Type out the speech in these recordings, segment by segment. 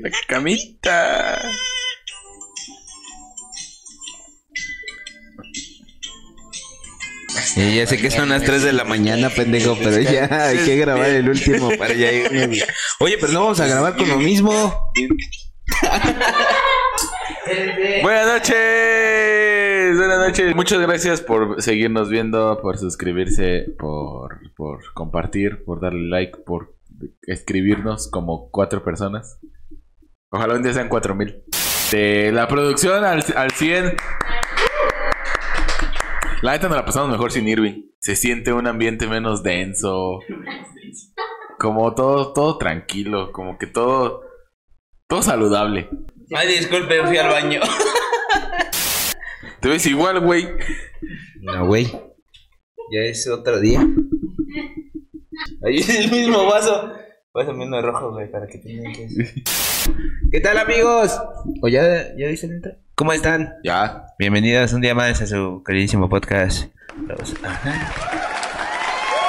La camita. Y ya sé que son las 3 de la mañana, pendejo, pero ya hay que grabar el último para ya irme. Oye, pero no vamos a grabar con lo mismo. Buenas noches. Buenas noches. Muchas gracias por seguirnos viendo, por suscribirse, por, por compartir, por darle like, por escribirnos como cuatro personas. Ojalá un día sean cuatro mil. De la producción al, al 100. La neta nos la pasamos mejor sin Irving. Se siente un ambiente menos denso. Como todo, todo tranquilo. Como que todo. Todo saludable. Ay, disculpe, fui al baño. Te ves igual, güey. No, güey. Ya es otro día. Ahí es el mismo vaso. Pásame uno rojo, güey, para que tengan que... ¿Qué tal, amigos? ¿O ya, ya dicen intro? ¿Cómo están? Ya. Bienvenidos un día más a su queridísimo podcast. Los-.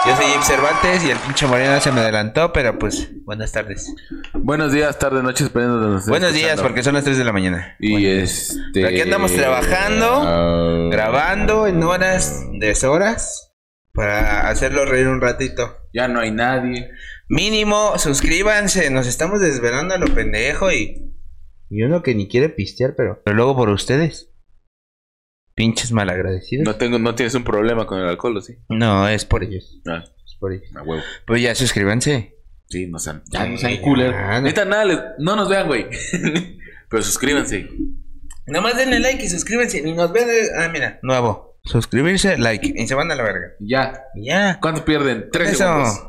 Yo soy Jim Cervantes y el pinche Moreno se me adelantó, pero pues, buenas tardes. Buenos días, tardes, noches, dependiendo de donde estés Buenos días, escuchando. porque son las 3 de la mañana. Y este. Aquí andamos trabajando, ah, Grabando en horas, deshoras, para hacerlo reír un ratito. Ya no hay nadie. Mínimo, suscríbanse, nos estamos desvelando a lo pendejo y... Y uno que ni quiere pistear, pero... Pero luego por ustedes. Pinches malagradecidos. No tengo, no tienes un problema con el alcohol, ¿o sí? No, es por ellos. Ah, Es por ellos. a huevo. Pues ya suscríbanse. Sí, no sean. Ya no sean cooler. Neta, nada, les- no nos vean, güey. Pero suscríbanse. Nada más denle like y suscríbanse. Ni nos ven. Ah, mira. Nuevo. Suscribirse, like. Y se van a la verga. Ya. Ya. ¿Cuánto pierden? Tres Eso. segundos.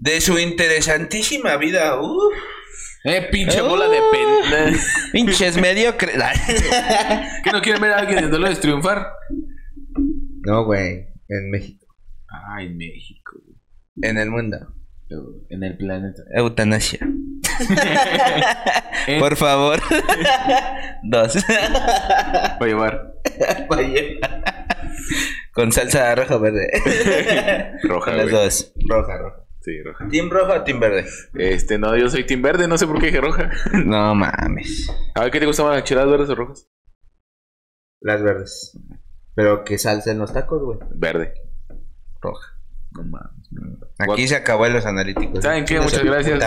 De su interesantísima vida. Uf. Eh, pinche bola de pen. Pinches mediocres. ¿Que no quieren ver a alguien en Dolores triunfar? no, güey. En México. Ay, México. güey. En el mundo. En el planeta. Eutanasia. Por favor. Dos. Va a llevar Con salsa roja o verde. roja, Con las dos. Roja, roja. Sí, roja. ¿Team roja o team verde? Este, no, yo soy Team Verde, no sé por qué dije roja. No mames. A ver, ¿qué te gusta más, enchiladas verdes o rojas? Las verdes. Pero que salsa en los tacos, güey. Verde. Roja. No mames. Aquí se acabó en los analíticos. ¿Saben qué? Muchas gracias.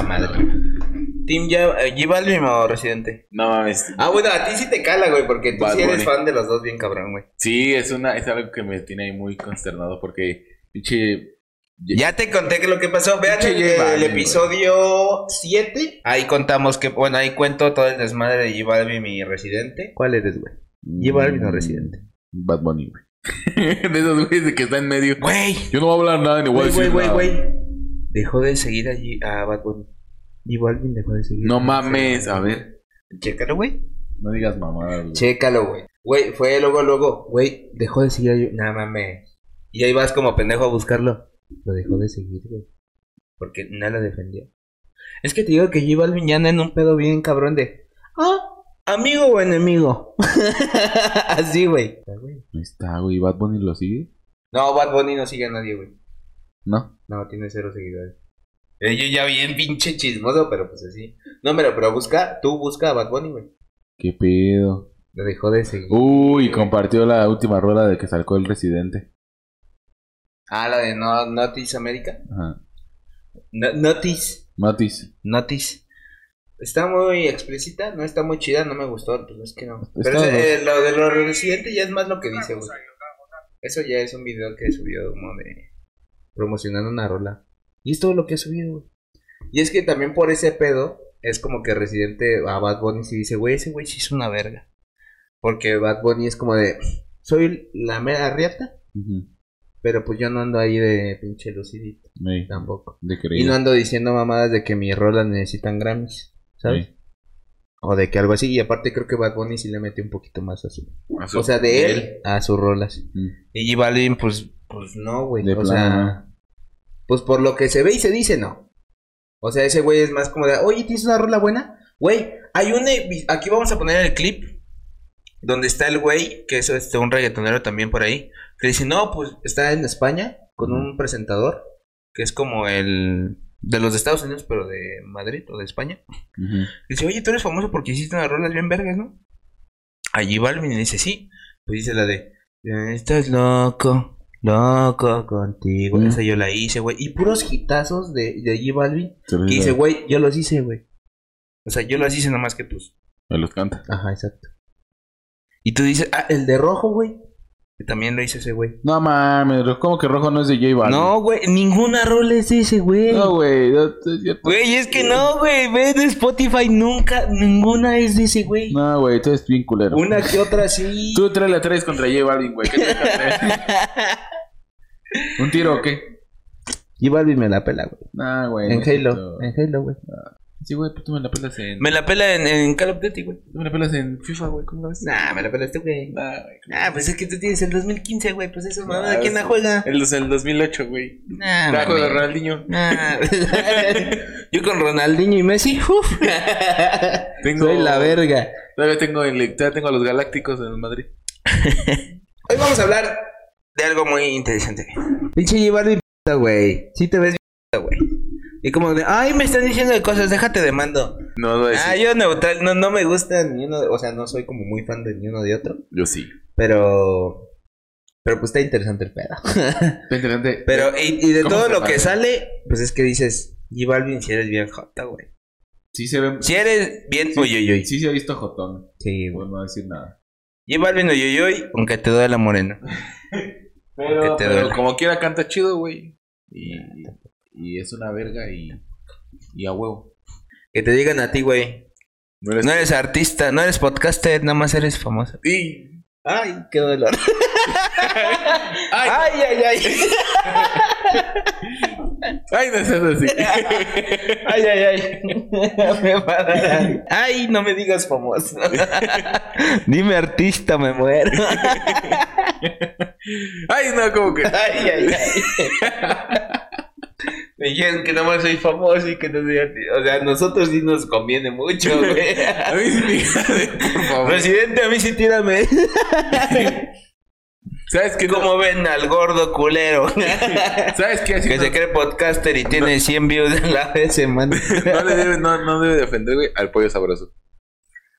¿Team ya, eh, J Balvin o Residente? No mames. Ah, bueno, a ti sí te cala, güey, porque tú Bad sí eres Bunny. fan de los dos bien cabrón, güey. Sí, es una, es algo que me tiene ahí muy consternado porque, pinche. Ya te conté que lo que pasó. Vean el, J Balvin, el episodio 7. Ahí contamos que, bueno, ahí cuento todo el desmadre de J Balvin y Residente. ¿Cuál eres, güey? ¿J Balvin o Residente? Mm, Bad Bunny, güey. de esos güeyes de que está en medio. Güey, Yo no voy a hablar nada ni voy a decir güey, nada. güey, güey. Dejó de seguir allí a Bad Bunny. Balvin dejó de seguir. No mames, a ver. Chécalo, güey. No digas mamadas, güey. Chécalo, güey. Güey, fue luego, luego. Güey, dejó de seguir a No mames. Y ahí vas como pendejo a buscarlo. Lo dejó de seguir, güey. Porque lo defendió. Es que te digo que J Balvin ya anda en un pedo bien cabrón de. Ah, amigo o enemigo. Así, güey. Ahí está, güey. ¿Bad Bunny lo sigue? No, Bad Bunny no sigue a nadie, güey. No. No, tiene cero seguidores. Eh, yo ya bien pinche chismoso, pero pues así. No, pero, pero busca, tú busca a Bad Bunny, güey. ¿Qué pedo? Lo dejó de seguir. Uy, compartió la última rola de que sacó el residente. Ah, la de no, Notice América. Ajá. No- Notice. Notice. Notice. Está muy explícita, no está muy chida, no me gustó, pues es que no. Pero Está ese, eh, lo de lo residente ya es más lo que dice, güey. Eso ya es un video que subió como de promocionando una rola. Y es todo lo que ha subido, güey. Y es que también por ese pedo es como que Residente a Bad Bunny sí dice, güey, ese güey sí es una verga. Porque Bad Bunny es como de, soy la mera riata, pero pues yo no ando ahí de pinche lucidito, tampoco. De Y no ando diciendo mamadas de que mis rolas necesitan Grammys, ¿sabes? Sí. O de que algo así. Y aparte creo que Bad Bunny sí le mete un poquito más a su... A su- O sea, de él a sus rolas. Mm. Y J Balvin, pues, pues no, güey. De O sea, pues por lo que se ve y se dice, no. O sea, ese güey es más como de, oye, ¿tienes una rola buena? Güey, hay un... Aquí vamos a poner el clip donde está el güey, que es este, un reggaetonero también por ahí, que dice, no, pues está en España con un presentador, que es como el... de los de Estados Unidos, pero de Madrid o de España. Dice, oye, tú eres famoso porque hiciste unas rolas bien vergas, ¿no? Allí Balvin y dice, sí. Pues dice la de, estás loco, loco contigo. Esa yo la hice, güey. Y puros hitazos de, de J Balvin. Que dice, güey, yo los hice, güey. O sea, yo los hice nomás que pues. Me los canta. Ajá, exacto. Y tú dices, ah, el de rojo, güey. Que también lo hizo ese güey. No mames, ¿cómo que rojo no es de J Balvin? No, güey, ninguna rola es ese, güey. No, güey. no. Güey, es que no, güey. Ve de Spotify nunca, ninguna es de ese, güey. No, güey, tú eres bien culero. Una que otra sí. Tú traes la traes contra J Balvin, güey. ¿Qué te dejas? ¿Un tiro o qué? Y Balvin me la pela, güey. Nah, güey. En no es Halo, cierto. en Halo, güey. Sí, güey, pues tú me la pelas en. Me la pela en, en Call of Duty, güey. Tú me la pelas en FIFA, güey. ¿Cómo la ves? Nah, me la pelaste, güey. Nah, güey. Ah, pues es que tú tienes el 2015, güey. Pues eso, mamá, Ah, ¿quién la juega? El, dos- el 2008, güey. Nah, La juega mami. Ronaldinho. Nah. Yo con Ronaldinho y Messi, uf. Tengo- Soy la verga. Todavía tengo, el, todavía tengo a los Galácticos en el Madrid. Hoy vamos a hablar de algo muy interesante. Pinche J Balvin, p***, güey. Sí te ves p***, güey. Y como de, ay, me están diciendo de cosas, déjate de mando. No, no Ah, yo neutral, no, no me gusta ni uno, de- o sea, no soy como muy fan de ni uno de otro. Yo sí. Pero, pero pues está interesante el pedo. Está interesante. Pero, y, y de ¿Cómo todo lo que sale, pues es que dices, J Balvin, si eres bien jota, güey. Sí se ve. Si eres bien Sí, uy, uy, uy. Sí se ha visto Jotón. Sí, güey. no decir nada. J Balvin, uy, uy, uy, aunque te duele la morena. Pero, pero como quiera canta chido, güey. Y, y es una verga y, y a huevo. Que te digan a ti, güey. No eres... No eres artista, no eres podcaster, nada más eres famoso. Y... Ay, qué dolor. Ay, Ay, ay, ay. ay, no seas así. Ay, ay, ay. Me. Ay, no me digas famoso. Dime artista, me muero. Ay, no, como que. Ay, ay, ay. Me dijeron que nomás soy famoso y que no soy artista. O sea, a nosotros sí nos conviene mucho, güey. A mí sí, por favor. Presidente, a mí sí tírame. ¿Sabes qué? ¿Cómo ven al gordo culero? ¿Sabes qué? Así que no, se cree podcaster y tiene 100 views en la semana. no le debe, no, no debe defender, güey, al pollo sabroso.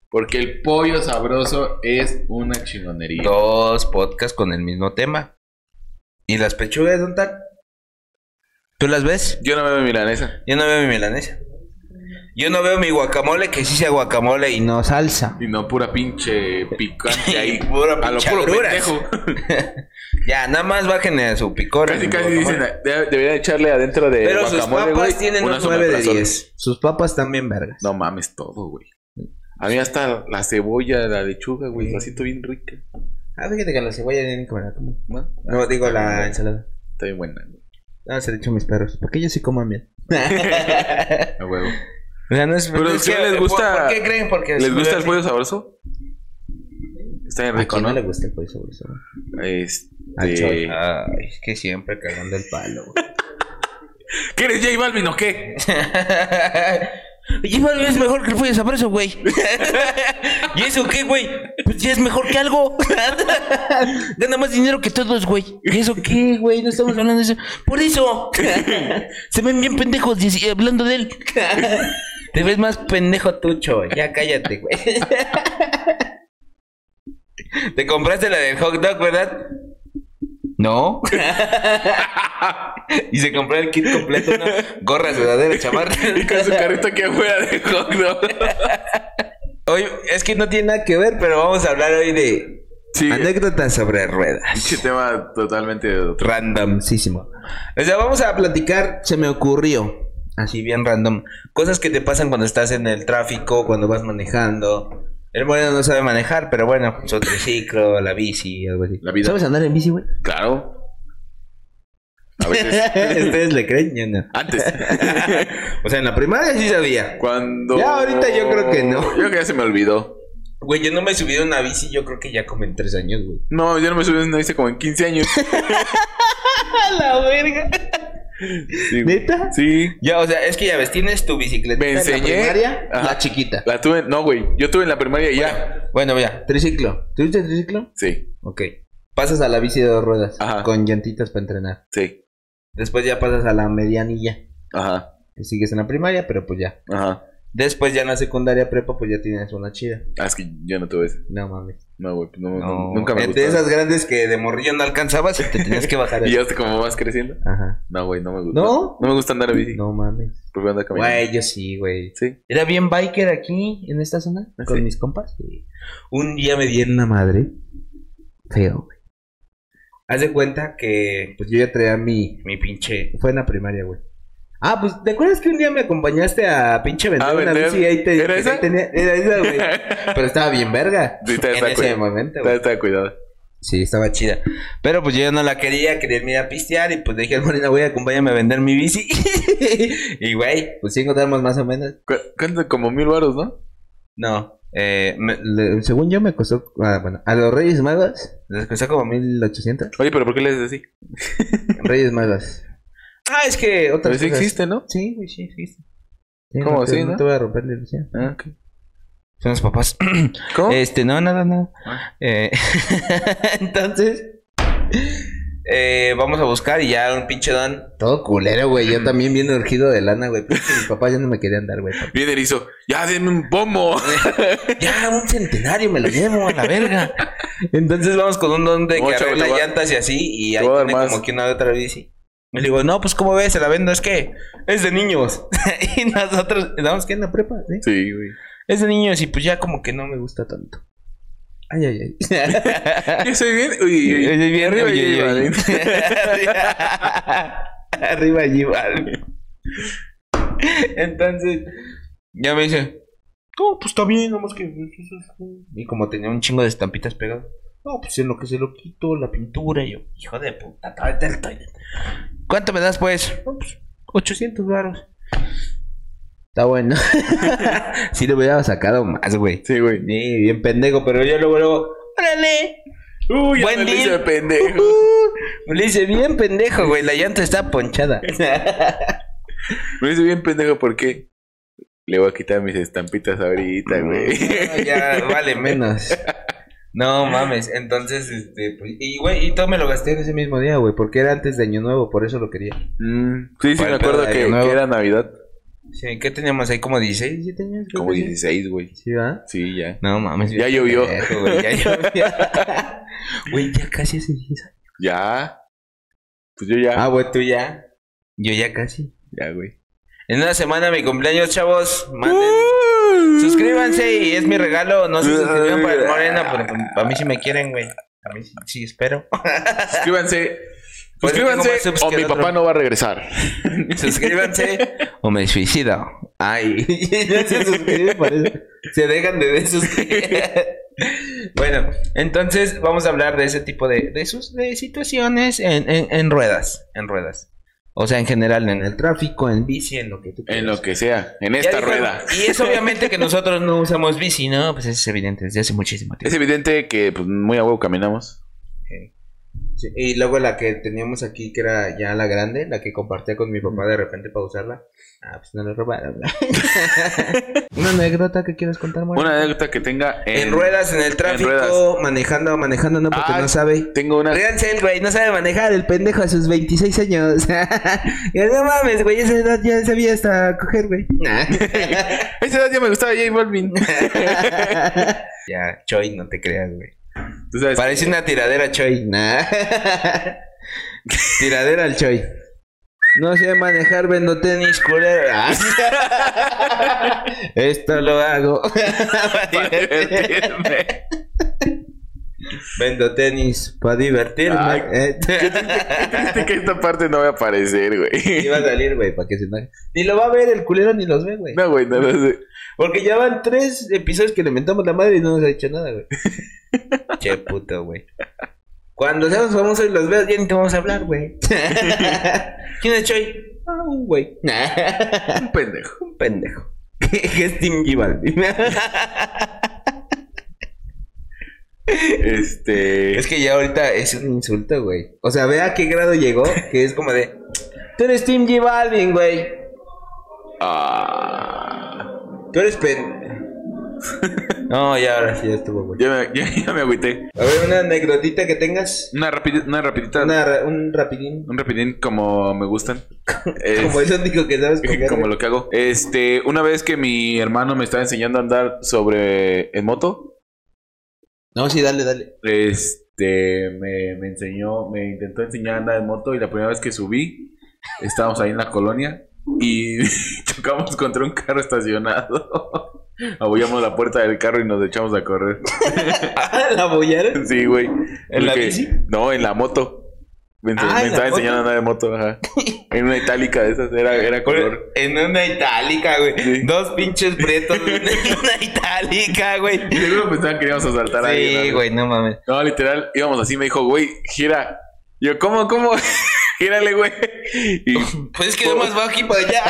Porque el pollo sabroso es una chingonería. Dos podcasts con el mismo tema. ¿Y las pechugas dónde están? ¿Tú las ves? Yo no veo milanesa. Yo no veo mi milanesa. Yo no veo mi guacamole, que sí sea guacamole y no salsa. Y no pura pinche picante ahí. Pura a lo puro pendejo. Ya, nada más bájenle a su picor. Casi, casi dicen, de- deberían echarle adentro de Pero sus papas tienen un 9 de someprazol. 10. Sus papas también vergas. No mames, todo, güey. A mí hasta la cebolla, la lechuga, güey, Sí. la siento bien rica. Ah, fíjate que la cebolla tienen que como. ¿No? No, digo la ensalada. Está bien buena, güey. No, se le echo a mis perros. Porque ellos sí coman bien. A huevo. O sea, no es, Pero es que, les gusta- ¿Por, por qué creen? Porque ¿Les gusta el pollo sabroso? Está bien ¿A rico, quién no ¿no? le gusta el pollo sabroso? Este... Ay, es que siempre cagando el palo. güey. ¿Qué eres J Balvin o qué? Balvin es mejor que el pollo sabroso, güey. ¿Y eso qué, güey? Pues ya es mejor que algo. Gana más dinero que todos, güey. ¿Y eso qué, güey? No estamos hablando de eso. Por eso. Se ven bien pendejos hablando de él. Te ves más pendejo tucho. Ya cállate, güey. Te compraste la del hot dog, ¿verdad? No. y se compró el kit completo, ¿no? Gorra, sudadera, chamarra. Y con su carrito aquí afuera de hot dog. Hoy, es que no tiene nada que ver, pero vamos a hablar hoy de Sí. anécdotas sobre ruedas. Pinche tema totalmente. Randomísimo. O sea, vamos a platicar, se me ocurrió, así bien random, cosas que te pasan cuando estás en el tráfico, cuando vas manejando. El moreno no sabe manejar, pero bueno, su triciclo, la bici, algo así. La vida. ¿Sabes andar en bici, güey? Claro. A veces. Ustedes le creen, yo no. Antes. O sea, en la primaria sí sabía. Cuando. Ya, ahorita yo creo que no. Yo creo que ya se me olvidó. Güey, yo no me he subido a una bici, yo creo que ya como en tres años, güey. No, yo no me subí a una bici como en 15 años. ¡A la verga! Sí. ¿Neta? Sí. Ya, o sea, es que ya ves, tienes tu bicicleta Me en la enseñé. primaria, Ajá. la chiquita. La tuve. No, güey. Yo tuve en la primaria y ya. Bueno, ya, triciclo. ¿Tuviste triciclo? Sí. Ok. Pasas a la bici de dos ruedas Ajá. con llantitas para entrenar. Sí. Después ya pasas a la medianilla. Ajá. que sigues en la primaria, pero pues ya. Ajá. Después ya en la secundaria prepa, pues ya tienes una chida. Ah, es que yo no tuve ese. No mames. No, güey, pues no, No, nunca me De esas grandes que de morrillo no alcanzabas y te tenías que bajar. Y ya hasta como vas creciendo. Ajá. No, güey, no me gusta. ¿No? No me gusta andar a bici. No mames. Prefiero andar caminando. Güey, yo sí, güey. Sí. Era bien biker aquí, en esta zona, ¿Ah, con sí? mis compas. Sí. Un día me di en una madre. Feo, güey. Haz de cuenta que, pues yo ya traía mi, mi pinche. Fue en la primaria, güey. Ah, pues, ¿te acuerdas que un día me acompañaste a pinche vender ¿A una vender? bici y ahí te ¿Era esa? tenía- era esa, güey. Pero estaba bien verga. Sí, está- en ese cuidado. momento, güey. está cuidado. Sí, estaba chida. Pero pues yo ya no la quería, quería irme a pistear y pues dije al Morena, güey, acompáñame a vender mi bici. y güey, pues sí encontramos más o menos. ¿Cu- ¿Cuánto? Como mil baros, ¿no? No, eh, me- le- según yo me costó, ah, bueno, a los Reyes Magos les costó como 1800. Oye, pero ¿por qué le dices así? Reyes Magos. Ah, es que otra Pero sí existe, ¿no? Sí, güey, sí existe. Sí, ¿Cómo no te- así, no no? te voy a romper la ilusión. Ah, ok. Son los papás. ¿Cómo? Este, no, nada, nada. Ah. Eh, entonces, eh, vamos a buscar y ya un pinche don. Todo culero, güey. Yo también bien urgido de lana, güey. Pero es que mis papás ya no me querían dar, güey. Bien erizo. Ya, denme un pomo. Ya, un centenario me lo llevo a la verga. Entonces vamos con un don de que arregla llantas y así. Y ahí tiene más. como que una otra bici. Y le digo, no, pues ¿cómo ves? Se la vendo. Es que es de niños. y nosotros, ¿damos que en la prepa? ¿sí? Sí, güey. Es de niños y pues ya como que no me gusta tanto. Ay, ay, ay. Yo soy bien. Uy, uy, Oye, bien, Arriba oye. Balvin. Arriba allí, vale. Entonces, ya me dice, no, pues está bien, nomás que. Y como tenía un chingo de estampitas pegadas, no, pues en lo que se lo quito, la pintura, y yo, hijo de puta, tráete el toilet. ¿Cuánto me das, pues? No, pues, 800 baros. Está bueno. sí, le hubiera sacado más, güey. Sí, güey. Sí, bien pendejo, pero yo luego, luego, órale. Uy, ya Buen me lo hice deal. de pendejo. Me le dice bien pendejo, güey. La llanta está ponchada. Me hice bien pendejo porque le voy a quitar mis estampitas ahorita, güey. No, ya vale menos. No mames, entonces, este, pues, y güey, y todo me lo gasté ese mismo día, güey, porque era antes de Año Nuevo, por eso lo quería. Mm, sí, sí, ¿Cuál me acuerdo que, era Navidad. Sí, ¿qué teníamos ahí? ¿Como 16, 17 años? Como que sí. 16, güey. Sí, ¿verdad? Sí, ya. No mames. Ya llovió. güey, ya llovió. Güey, ya casi hace 10 años. Ya. Pues yo ya. Ah, güey, tú ya. Yo ya casi. Ya, güey. En una semana mi cumpleaños, chavos. Manden. Suscríbanse y es mi regalo. No se suscribieron para el Morena, pero para mí sí me quieren, güey. A mí sí, sí espero. Suscríbanse. Suscríbanse o mi papá no va a regresar. Suscríbanse o me suicido. Ay, se suscriben. Se dejan de desuscribir. bueno, entonces vamos a hablar de ese tipo de, de, sus, de situaciones en, en, en ruedas. En ruedas. O sea, en general, en el tráfico, en bici, en lo que tú En quieras. lo que sea. En esta dijo- rueda. Y es obviamente que nosotros no usamos bici, ¿no? Pues es evidente desde hace muchísimo Es tiempo. evidente que pues, muy a huevo caminamos. Sí, Y luego la que teníamos aquí, que era ya la grande, la que compartía con mi papá de repente para usarla. Ah, pues no la robaron. Una anécdota que quieras contar, Mario? Una anécdota que tenga en, En ruedas, en el tráfico, manejando, manejando, no, porque Ah, no sabe. Tengo una. Ríanse el güey, no sabe manejar el pendejo a sus 26 años. Y no mames, güey, esa edad ya sabía hasta coger, güey. A esa edad ya me gustaba J Balvin. ya, Choi, no te creas, güey. Tú sabes Parece que- una tiradera, Choi. Nah. tiradera al Choi. No sé manejar, vendo tenis, culero. Esto lo hago. para divertirme. Vendo tenis para divertirme. Ay, Eh. Qué triste que esta parte no va a aparecer, güey. Iba a salir, güey, para que se enoje. Ni lo va a ver el culero ni los ve, güey. No, güey, no, no, no. Porque ya van tres episodios que le mentamos la madre y no nos ha dicho nada, güey. che puto, güey. Cuando seamos famosos y los veas, ya ni te vamos a hablar, güey. ¿Quién es Choi? Ah, un güey. Un pendejo. un pendejo. que es Tim Givaldi. Este. es que ya ahorita es un insulto, güey. O sea, ve a qué grado llegó, que es como de... Tú eres Tim G. Balvin, güey. Ah. Tú eres pen... No, ya ahora sí ya estuvo, güey. Ya me, ya, ya me agüité. A ver, una anécdotita que tengas. Una, rapidi- una rapidita. Una, ra- un rapidín. Un rapidín como me gustan. Es- Como eso único que sabes coger, como lo que hago. Este, una vez que mi hermano me estaba enseñando a andar sobre en moto, No, sí, dale, dale. este, me, me enseñó, me intentó enseñar a andar en moto y la primera vez que subí, estábamos ahí en la colonia y chocamos contra un carro estacionado. Abollamos la puerta del carro y nos echamos a correr. ¿La bollaron? Sí, güey. ¿En la bici? No, en la moto. Me, Ah, me ¿en la estaba enseñando a andar en moto, ajá. En una itálica de esas, era, era color. En una itálica, güey. Sí. Dos pinches prietos en una itálica, güey. Y seguro pensaban que íbamos a saltar ahí. Sí, güey, no mames. No, literal, íbamos así, me dijo, güey, gira. Yo, ¿cómo, cómo? Gírale, güey. Y Pues es que no más va aquí para allá.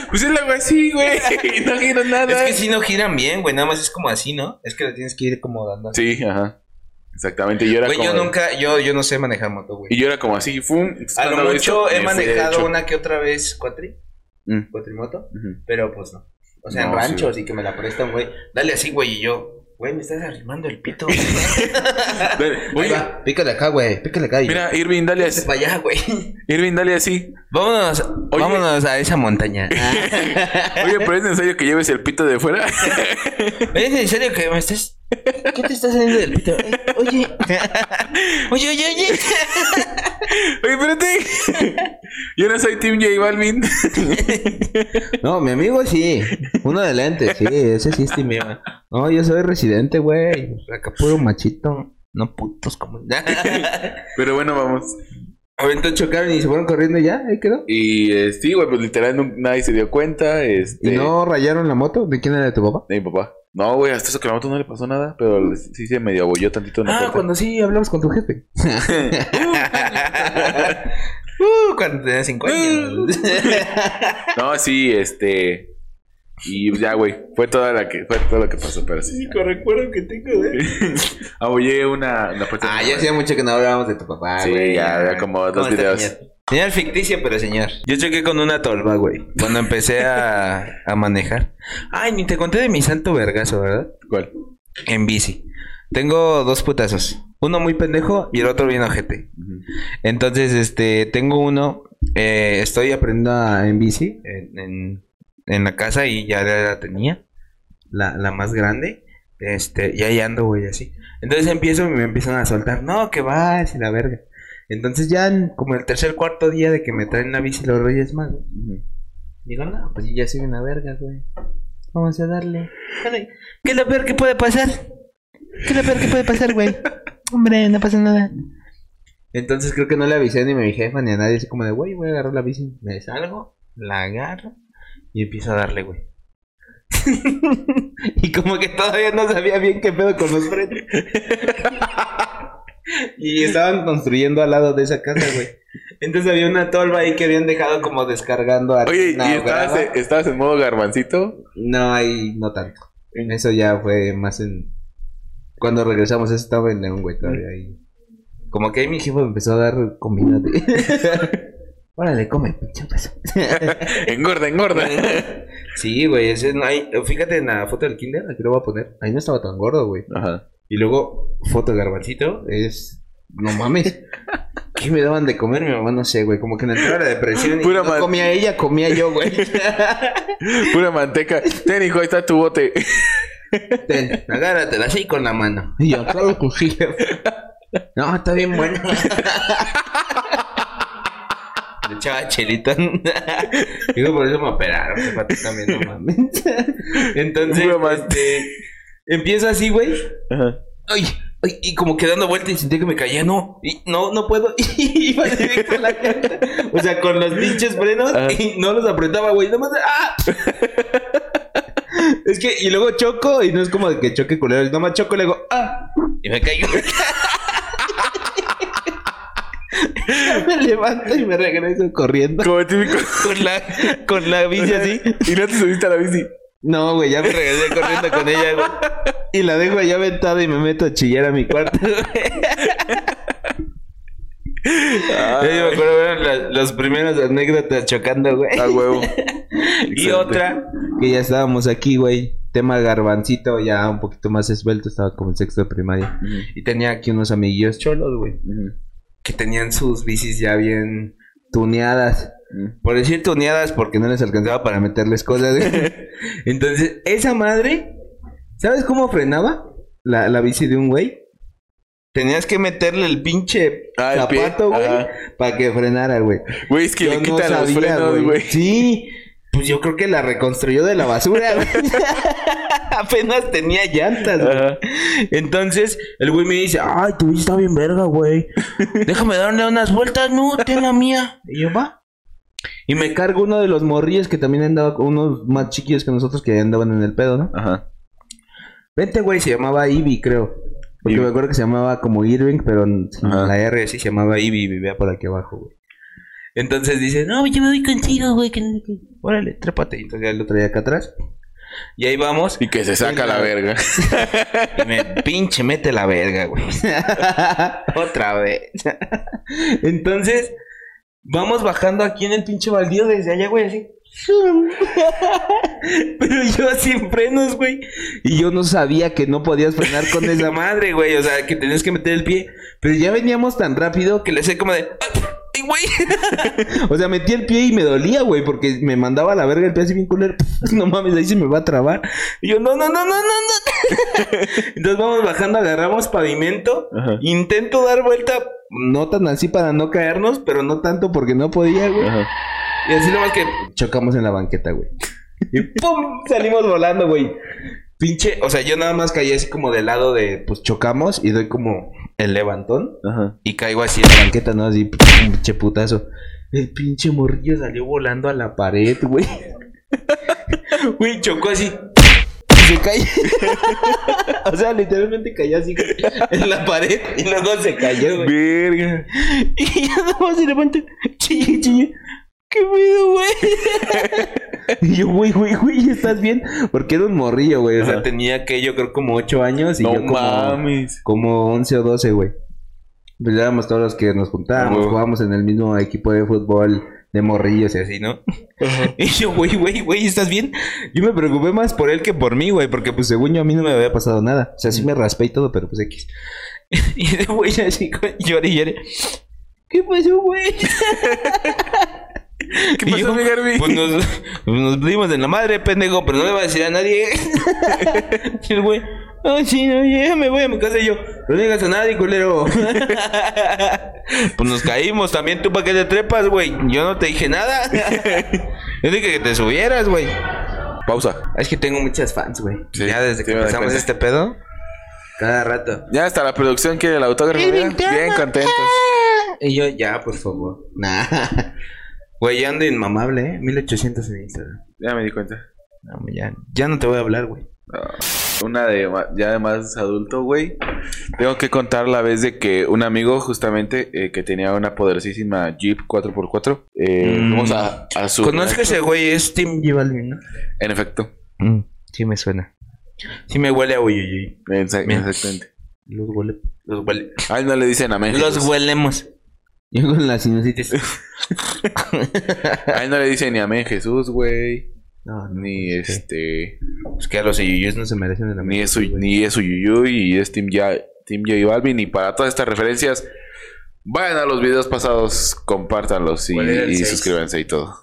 pues es la güey así, güey. Y no gira nada. Es que si no giran bien, güey. Nada más es como así, ¿no? Es que lo tienes que ir como dando. Sí, ajá. Exactamente. Yo era Güey, como. yo nunca, yo, yo no sé manejar moto, güey. Y yo era como así, fum. A lo mucho he fui manejado una que otra vez cuatri, Mm, cuatrimoto, pero pues no. O sea, en No, sí, ranchos y que me la prestan, güey. Dale así, güey, y yo, güey, me estás arrimando el pito. Oye, pícale acá, güey, pícale acá. mira, Irving, dale "Vete así. para allá, güey. Irving, dale así. Vámonos, vámonos a esa montaña. Oye, pero es necesario que lleves el pito de fuera. ¿Es en serio que me estás... ¿Qué te estás saliendo del pito? Eh, Oye. Oye, oye, oye. Oye, espérate. Yo no soy Team J Balvin. No, mi amigo sí. Uno de lentes, sí, ese sí es mi amigo. No, yo soy residente, güey. Acá puro machito. No putos como. Pero bueno, vamos. Ahorita chocaron y se fueron corriendo y ya, ahí quedó. Y eh, sí, güey, pues literal no- nadie se dio cuenta. Este, ¿Y no rayaron la moto? ¿De quién era de tu papá? De mi papá. No, güey, hasta eso que la moto no le pasó nada, pero sí se medio abolló tantito en la Ah, puerta. cuando sí hablamos con tu jefe. uh, cuando tenía 5 años. No, sí, este. Y ya, güey, fue toda la que, fue todo lo que pasó, pero sí. recuerdo que tengo de Abollé una, una. Ah, ya hacía mucho que no hablábamos de tu papá, Sí, güey. ya, ya como dos ¿Cómo está, videos. Señor ficticio, pero señor. Yo choqué con una tolva, güey. Cuando empecé a, a manejar. Ay, ni te conté de mi santo vergazo, ¿verdad? ¿Cuál? En bici. Tengo dos putazos. Uno muy pendejo y el otro bien ojete. Entonces, este, tengo uno. eh, estoy aprendiendo a- en bici en, en- en la casa y ya la tenía. La, la más grande. Este, y ahí ando, güey, así. Entonces empiezo y me empiezan a soltar. No, que vas y la verga. Entonces ya en como el tercer cuarto día de que me traen la bici los Reyes Magos. Ujú. Digo, no, pues ya soy una verga, güey. Vamos a darle. ¿Qué es lo peor que puede pasar? ¿Qué es lo peor que puede pasar, güey? Hombre, no pasa nada. Entonces creo que no le avisé ni a mi jefa ni a nadie. Así como de, güey, voy a agarrar la bici. Me salgo, la agarro y empiezo a darle, güey. y como que todavía no sabía bien qué pedo con los frenos. y estaban construyendo al lado de esa casa, güey. Entonces había una tolva ahí que habían dejado como descargando a Oye, ¿y estabas, estabas en modo garbancito? No, ahí no tanto. Eso ya fue más en. Cuando regresamos, eso estaba en León, güey, todavía ahí. Como que ahí mi jefe me empezó a dar comida de. Órale, come, pinche peso. Engorda, engorda. sí, güey, ese no hay. Fíjate en la foto del Kinder, aquí lo voy a poner. Ahí no estaba tan gordo, güey. Ajá. Y luego, foto de garbancito, es. No mames. ¿Qué me daban de comer mi mamá? No sé, güey. Como que me entraba la depresión y Pura no man- comía ella, comía yo, güey. Pura manteca. Ten, hijo, ahí está tu bote. Ten, agárratela así con la mano. Y yo, claro que sí. No, está bien bueno. Le echaba chelita. Digo, por eso me operaron, también, no mames. Entonces, este, empiezo así, güey. Ajá. Ay, ay, y como que dando vuelta y sentí que me caía, no, y no, no puedo. Y iba directo a la llanta. O sea, con los pinches frenos Ajá. y no los apretaba, güey. Nomás, ¡ah! Es que, y luego choco, y no es como de que choque culero, nomás choco y le digo, ¡ah! Y me caigo. me levanto y me regreso corriendo Como típico. con la, con la bici así. Y no te subiste a la bici. No, güey, ya me regresé corriendo con ella, güey. Y la dejo allá aventada y me meto a chillar a mi cuarto, güey. Ah, Yo me acuerdo, eran la- los primeros anécdotas chocando, güey. a huevo. Y Excelente. otra, que ya estábamos aquí, güey. tema garbancito ya un poquito más esbelto, estaba como en sexto de primaria. Y tenía aquí unos amiguillos cholos, güey. Que tenían sus bicis ya bien tuneadas. Por decir tuneadas porque no les alcanzaba para meterles cosas. Entonces, esa madre, ¿sabes cómo frenaba la, la bici de un güey? Tenías que meterle el pinche Ah, zapato, güey, para que frenara, güey. Güey, es que Yo le no quitan los sabía, frenos, güey. Sí, pues yo creo que la reconstruyó de la basura, güey. Apenas tenía llantas, güey. Ajá. Entonces, el güey me dice, ay, tu bici está bien verga, güey. Déjame darle unas vueltas, no, ten la mía. Y yo, va. Y me cargo uno de los morrillos que también andaba con unos más chiquillos que nosotros que andaban en el pedo, ¿no? Ajá. Vente, güey, se llamaba Ivy, creo. Porque Ivy. me acuerdo que se llamaba como Irving, pero en la R sí se llamaba Ivy y vivía por aquí abajo, güey. Entonces dice, no, yo me voy contigo, güey, que qué. Órale, trépate. Y Entonces ya lo traía acá atrás. Y ahí vamos. Y que se saca la verga. Y me pinche mete la verga, güey. Otra vez. Entonces, vamos bajando aquí en el pinche baldío desde allá, güey, así. Pero yo sin frenos, güey. Y yo no sabía que no podías frenar con esa madre, güey. O sea, que tenías que meter el pie. Pero ya veníamos tan rápido que le sé como de. ¡Ay, güey! o sea, metí el pie y me dolía, güey, porque me mandaba a la verga el pie así bien culero. no mames, ahí se me va a trabar. Y yo, no, no, no, no, no, no. Entonces vamos bajando, agarramos pavimento. Ajá. Intento dar vuelta, no tan así para no caernos, pero no tanto porque no podía, güey. Ajá. Y así nomás que chocamos en la banqueta, güey. Y ¡pum! Salimos volando, güey. Pinche, o sea, yo nada más caí así como del lado de, pues chocamos y doy como el levantón Ajá. y caigo así en la banqueta, ¿no? Así, pinche putazo. El pinche morrillo salió volando a la pared, güey. Güey, chocó así. Se cae. o sea, literalmente cayó así en la pared y luego se cayó, güey. Verga. Y ya nada más se levanta. Chille, chille. ¿Qué pedo, güey? y yo, güey, güey, güey, ¿estás bien? Porque era un morrillo, güey. O sea, Ajá. tenía que yo creo como 8 años y No yo como, mames. como 11 o 12, güey. Pues éramos todos los que nos juntábamos, jugábamos en el mismo equipo de fútbol de morrillos y así, ¿no? Y yo, güey, güey, güey, ¿estás bien? Yo me preocupé más por él que por mí, güey, porque pues según yo a mí no me había pasado nada. O sea, sí me raspé y todo, pero pues X. Y de güey así, lloré y lloré. ¿Qué pasó, güey? ¿Qué pasó, yo, mi Garby? Pues nos, pues nos dimos en la madre, pendejo, pero no le va a decir a nadie. y el güey, ah, sí, no, ya me voy a mi casa y yo, no digas a nadie, culero. pues nos caímos también, tú para qué te trepas, güey. Yo no te dije nada. yo dije que te subieras, güey. Pausa. Es que tengo muchas fans, güey. Sí, ya desde sí que empezamos este pedo, cada rato. Ya hasta la producción quiere el autógrafo. Bien contentos. Y yo, ya, por favor. Nah. Güey, ya ando inmamable, ¿eh? 1800 en Instagram. Ya me di cuenta. No, ya, ya no te voy a hablar, güey. Una de ya de más adulto, güey. Tengo que contar la vez de que un amigo, justamente, eh, que tenía una poderosísima Jeep 4x4, eh, Mm. fuimos a, a su. Conozco ese güey, es Tim J Balvin, ¿no? En efecto. sí me suena. Sí me huele a uyuyuy. Exactamente. Los huele. Los huele. A él no le dicen amén. Los huelemos. Yo con la sinusitis. A él no le dicen ni amén Jesús, güey. No. Ni pues, este. Es que a los uyuyuyos no se merecen el Ni amor, es ni es y es Team, ya, Team J Balvin. Y para todas estas referencias, vayan a los videos pasados, compártanlos y, suscríbanse y todo.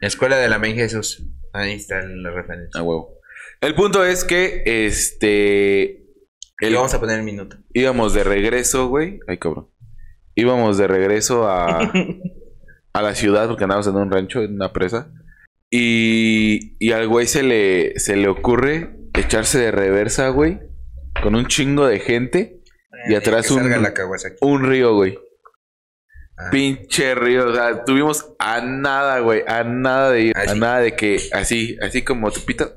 Escuela de la Main Jesús. Ahí está la referencia. A huevo. El punto es que este. Y el- vamos a poner el minuto. íbamos de regreso, güey. Ay, cabrón. Íbamos de regreso a, a la ciudad porque andábamos en un rancho, en una presa. Y, y al güey se le, se le ocurre echarse de reversa, güey. Con un chingo de gente. Y atrás un- la. Un río, güey. Ah. Pinche río. O sea, tuvimos a nada, güey. A nada de ir. A nada de que. Así, así como tu pito.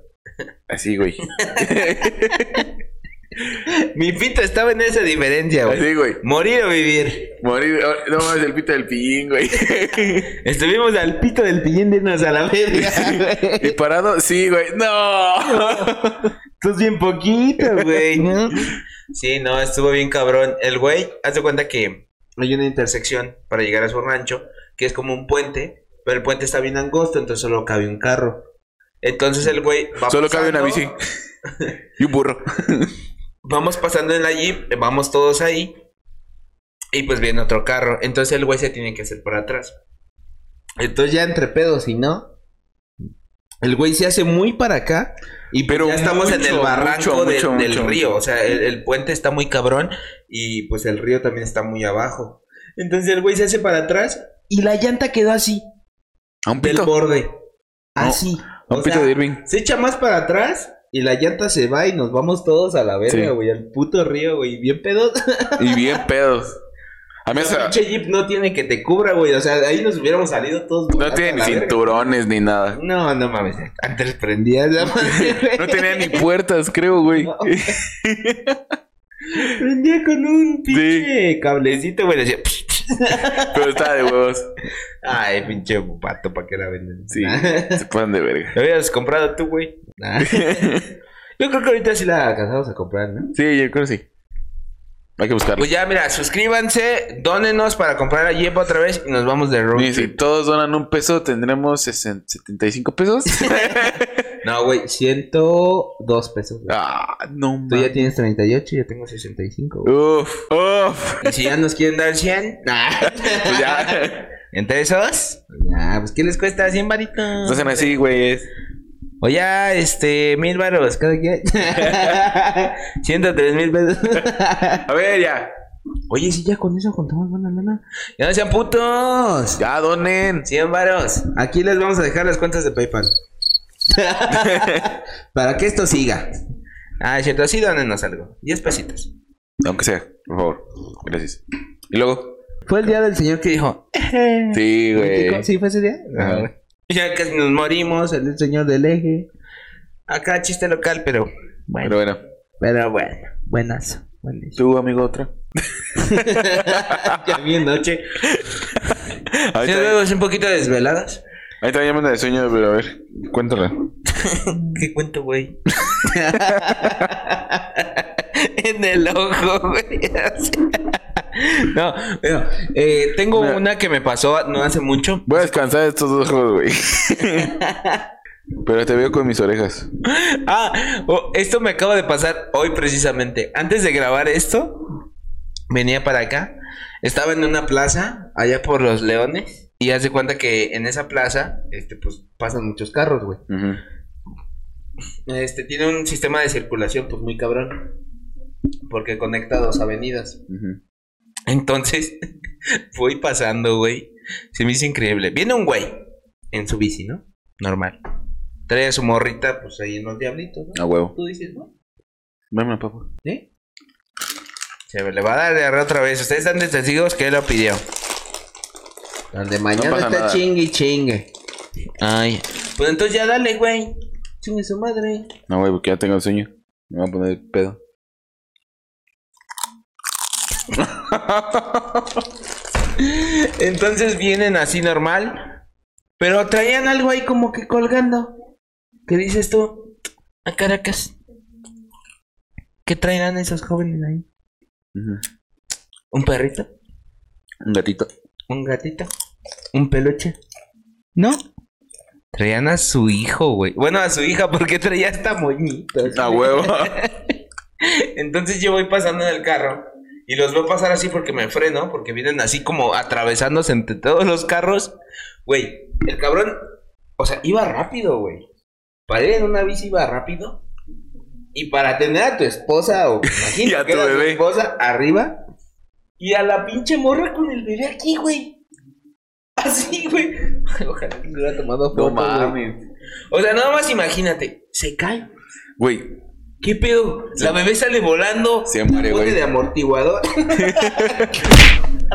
Así, güey. Mi pito estaba en esa diferencia, güey. Así, güey. Morir o vivir. Morir. oh, No más el pito del pillín, güey. Estuvimos al pito del pillín de irnos a la verga, Y parado, sí, güey. No. Tú bien poquito, güey, ¿no? Sí, no, estuvo bien cabrón. El güey, haz de cuenta que hay una intersección para llegar a su rancho, que es como un puente, pero el puente está bien angosto, entonces solo cabe un carro. Entonces el güey va Solo cabe una bici. y un burro. Vamos pasando en la jeep, vamos todos ahí. Y pues viene otro carro. Entonces el güey se tiene que hacer por atrás. Entonces ya entre pedos y no. El güey se hace muy para acá. Y Pero pero ya estamos en el barranco mucho, de- mucho, del río. O sea, el, el puente está muy cabrón. Y pues el río también está muy abajo. Entonces el güey se hace para atrás. Y la llanta quedó así. A un Del borde. Así. A un O pito sea, de Irving. se echa más para atrás y la llanta se va y nos vamos todos a la verga, Sí. güey, al puto río, güey, bien pedos. Y bien pedos. A mí La esa- pinche jeep no tiene que te cubra, güey, o sea, ahí nos hubiéramos salido todos. no tiene ni verga. cinturones ni nada. No, no mames, antes prendías la madre. No tenía ni puertas, creo, güey. No. Prendía con un pinche cablecito, güey, decía... Pero estaba de huevos. Ay, pinche pato, ¿para qué la venden? Sí, se pasan de verga. ¿Lo habías comprado tú, güey? Nah. Yo creo que ahorita sí la alcanzamos a comprar, ¿no? Sí, yo creo que sí. Hay que buscarlo. Pues ya, mira, suscríbanse, dónenos para comprar a Jeep otra vez y nos vamos de road Y si todos donan un peso, tendremos 60 75 pesos. No, güey, 102 pesos. güey. ah, no Tú ya mames. tienes 38 y yo tengo 65. güey. Uf, uf. Y si ya nos quieren dar 100, nah. Pues ya. ¿Entre esos? Nah, pues ¿qué les cuesta? 100 varitos. Hacen así, güey. O ya, este, mil varos cada quien. 103 mil pesos. A ver, ya. Oye, si ya con eso contamos buena lana. Ya no sean putos. Ya donen. 100 varos. Aquí les vamos a dejar las cuentas de PayPal. Para que esto siga. Ah, es cierto, así donenos algo. 10 pesitos. Aunque sea, por favor. Gracias. Y luego. Fue el día del señor que dijo. Sí, güey. ¿Sí fue ese día? Ajá. Ya casi nos morimos, el señor del eje. Acá chiste local, pero bueno. Pero bueno. Pero bueno, buenas. buenas. ¿Tú, amigo, otra? ya bien noche. Ahí ¿Sí está, luego un poquito desveladas? ahí está llamando de sueño, pero a ver, cuéntala. ¿Qué cuento, güey? en el ojo, güey. así. no, pero, eh, tengo Mira. una que me pasó no hace mucho. Voy a descansar de estos dos ojos, güey. pero te veo con mis orejas. Ah, oh, esto me acaba de pasar hoy precisamente. Antes de grabar esto, venía para acá. Estaba en una plaza, allá por los Leones. Y haz de cuenta que en esa plaza, este, pues pasan muchos carros, güey. Este, tiene un sistema de circulación, pues muy cabrón. Porque conecta dos avenidas. Entonces, voy pasando, güey. Se me hizo increíble. Viene un güey en su bici, ¿no? Normal. Trae a su morrita, pues ahí en los diablitos, ¿no? A huevo. Tú dices, ¿no? Dame, papá. ¿Sí? Se le va a dar de agarrar otra vez. Ustedes están de testigos que él lo pidió. Al de mañana pasa está nada. chingue y chingue. Ay. Pues entonces ya dale, güey. Chingue su madre. No, güey, porque ya tengo sueño. Me voy a poner pedo. Entonces vienen así normal. Pero traían algo ahí como que colgando. ¿Qué dices tú? A Caracas. ¿Qué traerán esos jóvenes ahí? ¿Un perrito? Un gatito. ¿Un gatito? ¿Un peluche? ¿No? Traían a su hijo, güey. Bueno, a su hija, porque traía hasta moñitos. A huevo. Entonces yo voy pasando en el carro y los veo pasar así porque me freno, porque vienen así como atravesándose entre todos los carros. Güey, el cabrón, o sea, iba rápido, güey. Para ir en una bici iba rápido. Y para tener a tu esposa, o imagino a que tu era tu esposa, arriba. Y a la pinche morra con el bebé aquí, güey. Así, güey. Ojalá que se hubiera tomado foto, No mames. O sea, nada más imagínate. Se cae. Güey, ¿Qué pedo? La bebé sale volando. Se muere, güey. de amortiguador.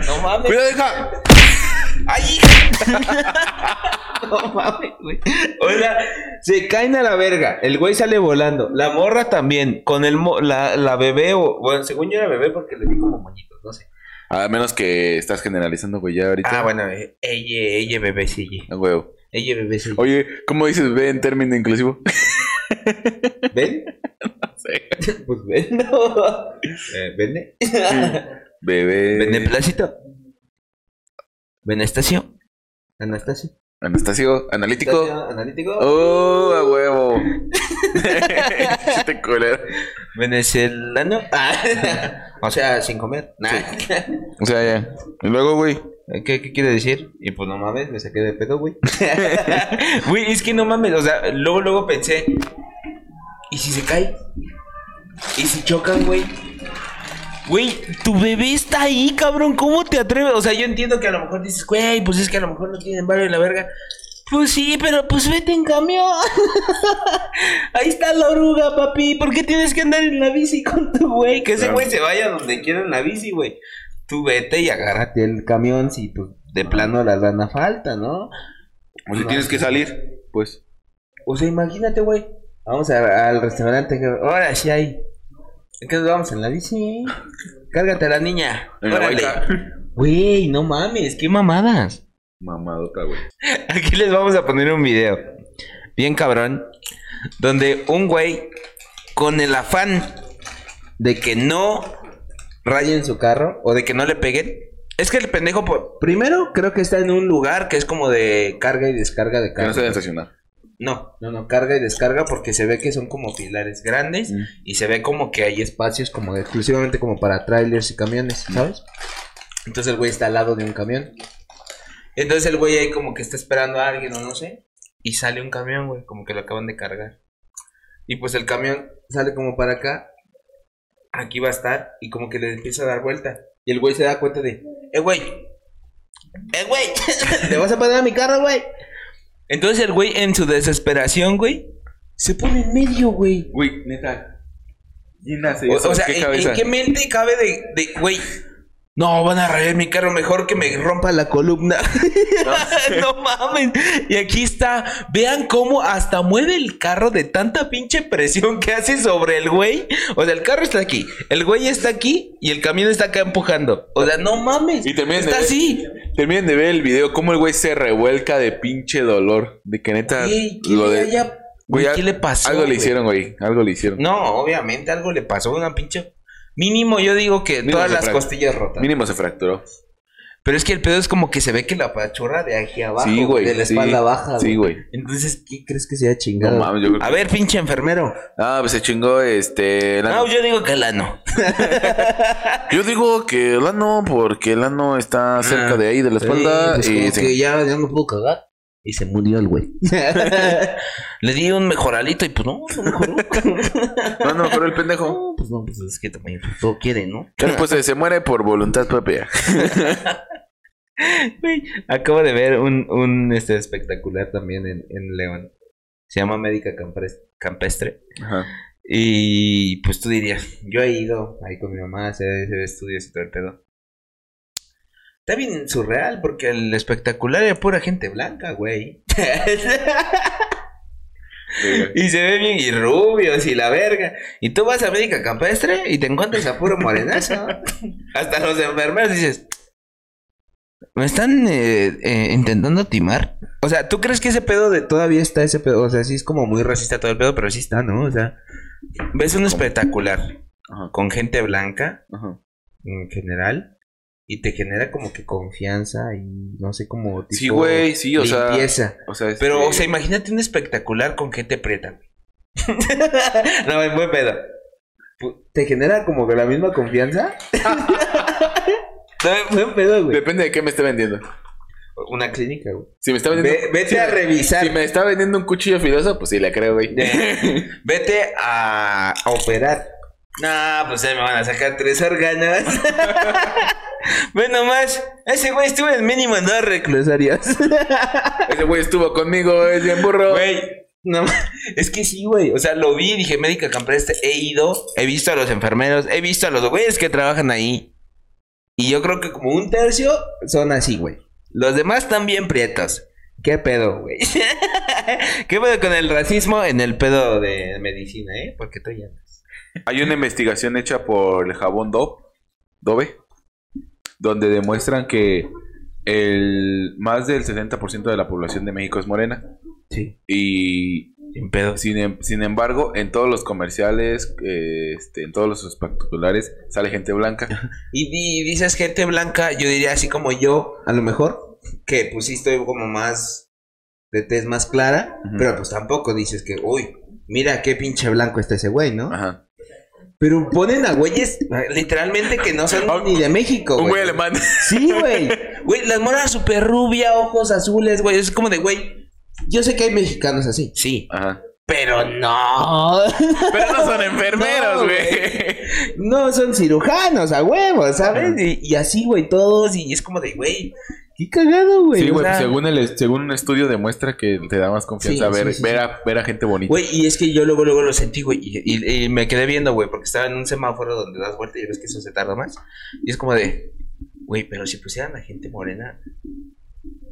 no mames. cuidado, hija. ¡Ay, hija! no mames, güey. O sea, se caen a la verga. El güey sale volando. La morra también. Con el mo- la, la bebé, o, bueno, según yo era bebé porque le vi como moñitos, no sé. A menos que estás generalizando, güey, ya ahorita. Ah, bueno, eh, ella, ella bebé sigue. A huevo. Ella bebé sigue. Oye, ¿cómo dices ve en término inclusivo? ¿Ven? Sí. Pues ven, no. Eh, ¿Vende? Bebé. ¿Benestacio? ¿Anastasio? Anastasio, analítico. Anastasio, Analítico. Oh, a huevo. Chiste culero. Venezolano. Ah, o sea, sin comer. Nah. O sea, ya. Y luego, güey. ¿Qué, ¿Qué quiere decir? Y pues no mames, me saqué de pedo, güey. Güey, es que no mames, o sea, luego, luego pensé. ¿Y si se cae? ¿Y si chocan, güey? Güey, tu bebé está ahí, cabrón. ¿Cómo te atreves? O sea, yo entiendo que a lo mejor dices, güey, pues es que a lo mejor no tienen barrio en la verga. Pues sí, pero pues vete en camión. Ahí está la oruga, papi. ¿Por qué tienes que andar en la bici con tu güey? Que ese güey se vaya donde quiera en la bici, güey. Tú vete y agárrate el camión si pues, de plano la lana falta, ¿no? O si tienes que salir, pues. O sea, imagínate, güey. Vamos a- al restaurante. que- Ahora sí hay. ¿En qué nos vamos? En la bici. Cárgate a la niña. En Órale. Güey, no mames, qué mamadas. Mamadota, güey. Aquí les vamos a poner un video. Bien cabrón. Donde un güey con el afán de que no rayen su carro o de que no le peguen. Es que el pendejo, po- primero creo que está en un lugar que es como de carga y descarga de Que carro. no se deben estacionar. No, no, no, carga y descarga porque se ve que son como pilares grandes Mm. y se ve como que hay espacios como exclusivamente como para trailers y camiones, ¿sabes? Entonces el güey está al lado de un camión. Entonces el güey ahí como que está esperando a alguien o no sé y sale un camión, güey, como que lo acaban de cargar. Y pues el camión sale como para acá, aquí va a estar y como que le empieza a dar vuelta. Y el güey se da cuenta de, eh, güey, eh, güey, ¿le vas a poner a mi carro, güey? Entonces el güey en su desesperación, güey, se pone en medio, güey. Güey, neta. ¿Quién hace O, o sea, ¿Qué ¿en, en qué mente cabe de, de, güey? No, van a rayar mi carro mejor que me rompa la columna. no mames. Y aquí está. Vean cómo hasta mueve el carro de tanta pinche presión que hace sobre el güey. O sea, el carro está aquí. El güey está aquí y el camión está acá empujando. O sea, no mames. Y también está de ver- así. Terminen de ver el video, cómo el güey se revuelca de pinche dolor. De que neta. Güey, ¿qué, lo le de- haya- Güey, ¿qué le pasó? Algo le hicieron, güey. Algo le hicieron. No, obviamente algo le pasó. Una pinche. Mínimo, yo digo que Mínimo todas las costillas rotas. Mínimo se fracturó. Pero es que el pedo es como que se ve que la pachorra de aquí abajo, sí, güey. de la sí. espalda baja. Sí, güey. Entonces, ¿qué crees que sea No chingado? mames, yo creo A que- ver, pinche enfermero. Ah, pues se chingó este. No, yo digo que el ano. Yo digo que el ano, porque el ano está cerca Ah, de ahí, de la espalda. Sí, pues y como se- que ya, ya no puedo cagar. Y se murió el güey. Le di un mejoralito y pues no, no mejoró. No, no, pero el pendejo. No, pues no, pues es que también todo quiere, ¿no? Después se, se muere por voluntad propia. Güey, acabo de ver un, un este, espectacular también en, en León. Se llama Médica Campestre. Ajá. Y pues tú dirías, yo he ido ahí con mi mamá a hacer, hacer estudios y todo el pedo. Está bien surreal porque el espectacular era pura gente blanca, güey. y se ve bien y rubios y la verga. Y tú vas a América Campestre y te encuentras a puro morenazo. Hasta los enfermeros dices, ¿me están eh, eh, intentando timar? O sea, ¿tú crees que ese pedo de todavía está ese pedo? O sea, sí es como muy racista todo el pedo, pero sí está, ¿no? O sea, ves un espectacular Ajá. con gente blanca Ajá. en general y te genera como que confianza y no sé cómo tipo Sí, güey, sí, o sea. limpieza. O sea, este- Pero, o sea, imagínate un espectacular con gente prieta. güey. no, es buen pedo. ¿Te genera como que la misma confianza? no, buen pedo, güey. Depende de qué me esté vendiendo. Una clínica, güey. Si me está vendiendo. Ve- vete si a revisar. Si me está vendiendo un cuchillo filoso, pues sí le creo, güey. Vete a, a operar. No, pues ahí me van a sacar tres órganos. bueno, más. Ese güey estuvo en mínimo en dos reclusorios. Ese güey estuvo conmigo, es bien burro. Güey, no es que sí, güey. O sea, lo vi, dije, médica campestre, he ido, he visto a los enfermeros, he visto a los güeyes que trabajan ahí. Y yo creo que como un tercio son así, güey. Los demás están bien prietos. ¿Qué pedo, güey? ¿Qué pedo con el racismo en el pedo de medicina, eh? Porque tú ya andas. Hay una investigación hecha por el jabón Dove, Dove donde demuestran que el más del 70% de la población de México es morena. Sí. Y Sin pedo. sin, em- sin embargo, en todos los comerciales, eh, este, en todos los espectaculares, sale gente blanca. Y di- dices gente blanca, yo diría así como yo, a lo mejor, que pues sí estoy como más de tez más clara, pero pues tampoco dices que, uy, mira qué pinche blanco está ese güey, ¿no? Ajá. Pero ponen a güeyes literalmente que no son ni de México, Un güey güey. alemán. Sí, güey. Güey, las moras súper rubia, ojos azules, güey. Es como de, güey, yo sé que hay mexicanos así, sí. Ajá. Pero no. Pero no son enfermeros, No, güey. No son cirujanos, a huevos, ¿sabes? Y, y así, güey, todos. Y es como de, güey, qué cagado, güey. Sí, güey, sea, según, el, según un estudio demuestra que te da más confianza Sí, ver, sí, sí, ver. A, ver a gente bonita. Güey, y es que yo luego, luego lo sentí, güey. Y, y- y me quedé viendo, güey, porque estaba en un semáforo donde das vuelta y ves que eso se tarda más. Y es como de, güey, pero si pusieran a gente morena,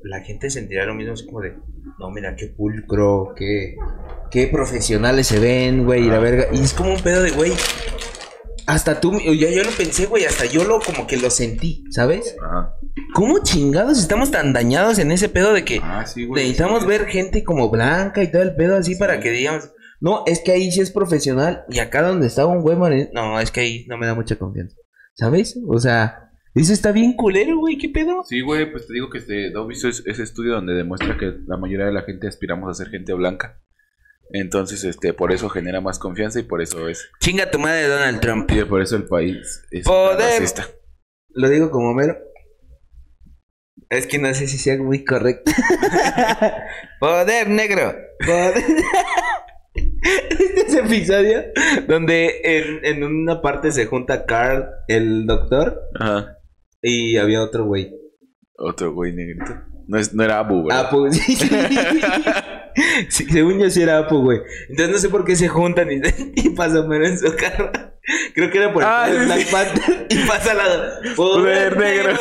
la gente sentiría lo mismo. Es como de, no, mira, qué pulcro, qué, qué profesionales se ven, güey, y la verga. Y es como un pedo de, güey. Hasta tú, yo, yo lo pensé, güey, hasta yo lo como que lo sentí, ¿sabes? Ajá. ¿Cómo chingados estamos tan dañados en ese pedo de que Ah, sí, güey. necesitamos ver gente como blanca y todo el pedo así para que digamos, no, es que ahí sí es profesional y acá donde estaba un güey no, es que ahí no me da mucha confianza. ¿Sabes? O sea, eso está bien culero, güey, ¿qué pedo? Sí, güey, pues te digo que este, ¿no visto ese estudio donde demuestra que la mayoría de la gente aspiramos a ser gente blanca? Entonces, este, por eso genera más confianza y por eso es. Chinga tu madre Donald Trump. Y por eso el país es Poder. racista. Lo digo como mero. Es que no sé si sea muy correcto. Poder negro. Poder. Este es episodio donde en, en una parte se junta Carl, el doctor, Ajá. y había otro güey. Otro güey negrito. No, es, no era Abu, güey. Apu, sí. Sí, según yo sí era Apu, güey. Entonces no sé por qué se juntan y, y pasa mero en su carro. Creo que era por el Ah, sí, Black sí. Panther y pasa al lado. Poder negro.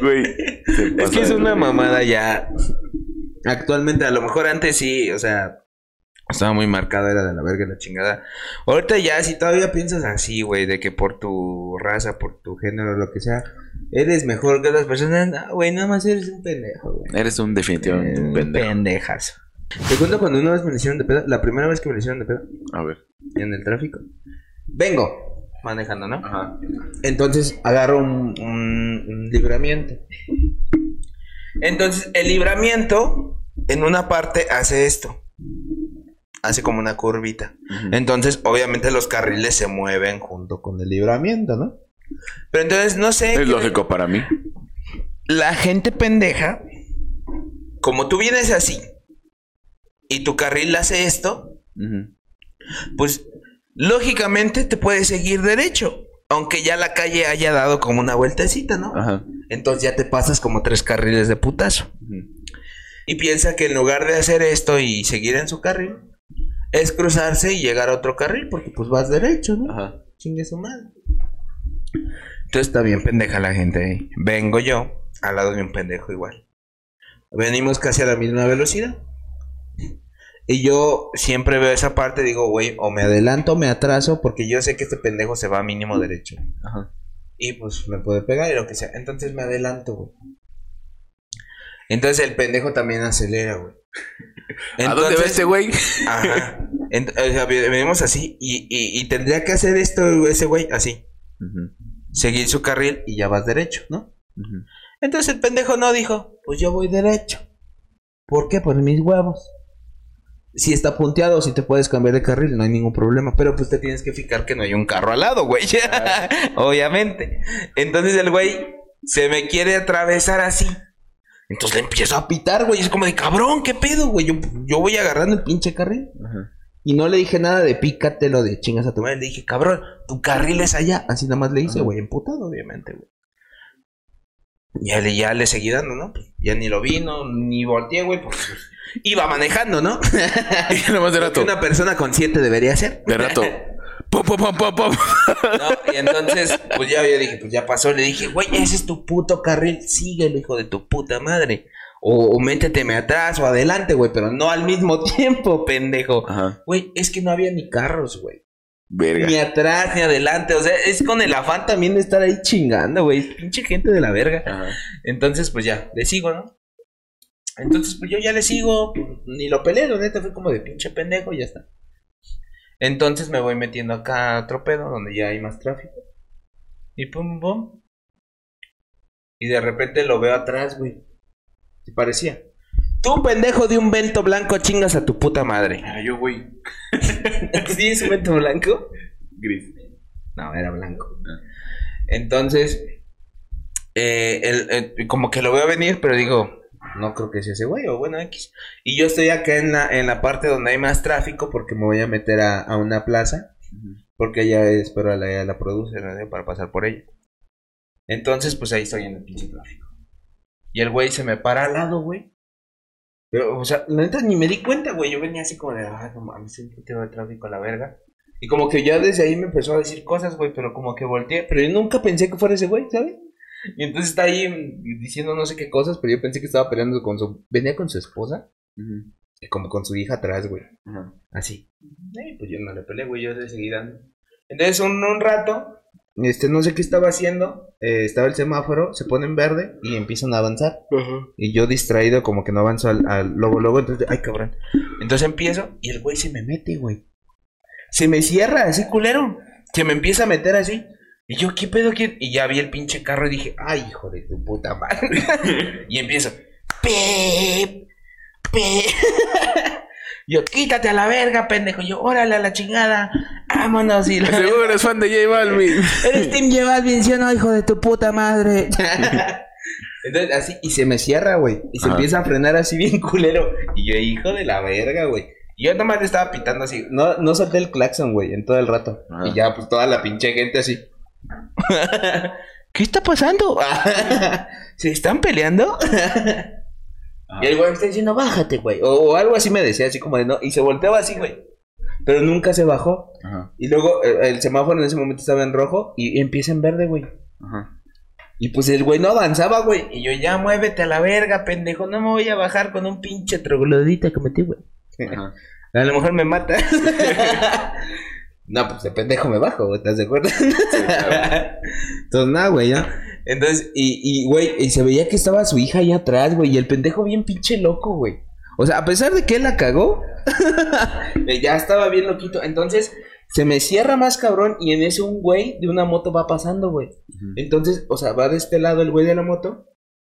Güey. se Es que es una mamada ya. Actualmente, a lo mejor antes sí, o sea, estaba muy marcada, era de la verga la chingada. Ahorita ya, si todavía piensas así, güey, de que por tu raza, por tu género, lo que sea, eres mejor que otras personas, no, güey, nada más eres un pendejo, güey. Eres un definitivamente un Eh, pendejo. Pendejas. Te cuento cuando una vez me le hicieron de pedo, la primera vez que me le hicieron de pedo A ver. en el tráfico. Vengo manejando, ¿no? Ajá. Entonces agarro un, un- un libramiento. Entonces el libramiento en una parte hace esto. Hace como una curvita. Entonces obviamente los carriles se mueven junto con el libramiento, ¿no? Pero entonces no sé. Es lógico para mí. La gente pendeja, como tú vienes así y tu carril hace esto, pues lógicamente te puedes seguir derecho. Aunque ya la calle haya dado como una vueltecita, ¿no? Ajá. Entonces ya te pasas como tres carriles de putazo. Y piensa que en lugar de hacer esto y seguir en su carril, es cruzarse y llegar a otro carril, porque pues vas derecho, ¿no? Ajá. Chingue su madre. Entonces está bien pendeja la gente ahí. Vengo yo al lado de un pendejo igual. Venimos casi a la misma velocidad. Y yo siempre veo esa parte, digo, güey, o me adelanto o me atraso, porque yo sé que este pendejo se va a mínimo derecho. Ajá. Y pues me puede pegar y lo que sea. Entonces me adelanto, güey. Entonces el pendejo también acelera, güey. ¿A dónde va este güey? Ajá. O sea, venimos así y, y- y tendría que hacer esto ese güey así. Seguir su carril y ya vas derecho, ¿no? Entonces el pendejo no dijo, pues yo voy derecho. ¿Por qué? Por mis huevos. Si está punteado, si te puedes cambiar de carril, no hay ningún problema. Pero pues te tienes que fijar que no hay un carro al lado, güey. Obviamente. Entonces el güey se me quiere atravesar así. Entonces le empiezo a pitar, güey. Es como de cabrón, ¿qué pedo, güey? Yo, yo voy agarrando el pinche carril. Ajá. Y no le dije nada de pícatelo de chingas a tu madre. Le dije, cabrón, tu carril es allá. Así nada más le hice, güey, emputado, obviamente, güey. Ya le, ya le seguí dando, ¿no? Pues, ya ni lo vi, no, ni volteé, güey, porque pues, iba manejando, ¿no? Y nada más de Lo rato. que una persona consciente debería hacer. De rato. ¿no? Y entonces, pues ya yo dije, pues ya pasó. Le dije, güey, ese es tu puto carril. Síguelo, hijo de tu puta madre. O, o méteteme atrás o adelante, güey, pero no al mismo tiempo, pendejo. Ajá. Güey, es que no había ni carros, güey. Verga. Ni atrás, ni adelante. O sea, es con el afán también de estar ahí chingando, güey. Pinche gente de la verga. Ajá. Entonces, pues ya, le sigo, ¿no? Entonces, pues yo ya le sigo. pues, Ni lo peleé, neta fue como de pinche pendejo y ya está. Entonces me voy metiendo acá a otro pedo donde ya hay más tráfico. Y pum, pum. Y de repente lo veo atrás, güey. Se parecía. Tú, pendejo de un vento blanco, chingas a tu puta madre. Era yo, güey. ¿Sí es un vento blanco? Gris. No, era blanco. Entonces, eh, el- el- como que lo veo venir, pero digo, no creo que sea ese güey, o bueno, X. Y yo estoy acá en la, en la parte donde hay más tráfico porque me voy a meter a, a una plaza, porque ella espero a la, a la produce ¿no? para pasar por ella. Entonces, pues ahí estoy en el pinche tráfico. Y el güey se me para al lado, güey. Pero, o sea, la neta ni me di cuenta, güey. Yo venía así como de, ay, no mames, siempre tengo el tráfico a la verga. Y como que ya desde ahí me empezó a decir cosas, güey, pero como que volteé. Pero yo nunca pensé que fuera ese güey, ¿sabes? Y entonces está ahí diciendo no sé qué cosas, pero yo pensé que estaba peleando con su... Venía con su esposa, y como con su hija atrás, güey. Así. Eh, pues yo no le peleé, güey, yo de seguida. Entonces un, un rato, este, no sé qué estaba haciendo, eh, estaba el semáforo, se pone en verde y empiezan a avanzar. Y yo distraído, como que no avanzo al, al luego, luego, entonces, ay cabrón. Entonces empiezo y el güey se me mete, güey. Se me cierra así, culero. Se me empieza a meter así. Y yo, ¿qué pedo? ¿Qué? Y ya vi el pinche carro y dije, ay, hijo de tu puta madre. y empiezo, pep, pep. yo, quítate a la verga, pendejo. Yo, órale a la chingada. Vámonos. Y la- Seguro eres fan de J Balvin. Eres Team Llevas bien, ¿sí o no, hijo de tu puta madre? Entonces, así, y se me cierra, güey. Y se Ajá. empieza a frenar así bien culero. Y yo, hijo de la verga, güey. Y yo nomás le estaba pitando así. No, no solté el claxon, güey, en todo el rato. Ajá. Y ya, pues toda la pinche gente así. ¿Qué está pasando? ¿Se están peleando? Y el güey me está diciendo, bájate, güey. O, o algo así me decía, así como de no. Y se volteaba así, güey. Pero nunca se bajó. Ajá, Y luego eh, el semáforo en ese momento estaba en rojo y empieza en verde, güey. ajá. Y pues el güey no avanzaba, güey. Y yo, ya muévete a la verga, pendejo. No me voy a bajar con un pinche troglodita que metí, güey. Ajá. A lo mejor me mata. No, pues de pendejo me bajo, güey, ¿estás de acuerdo? Entonces, nada, güey, ya. Entonces, y, y, güey, y se veía que estaba su hija allá atrás, güey. Y el pendejo bien pinche loco, güey. O sea, a pesar de que él la cagó, eh, ya estaba bien loquito. Entonces, se me cierra más cabrón. Y en eso un güey de una moto va pasando, güey. Entonces, o sea, va de este lado el güey de la moto,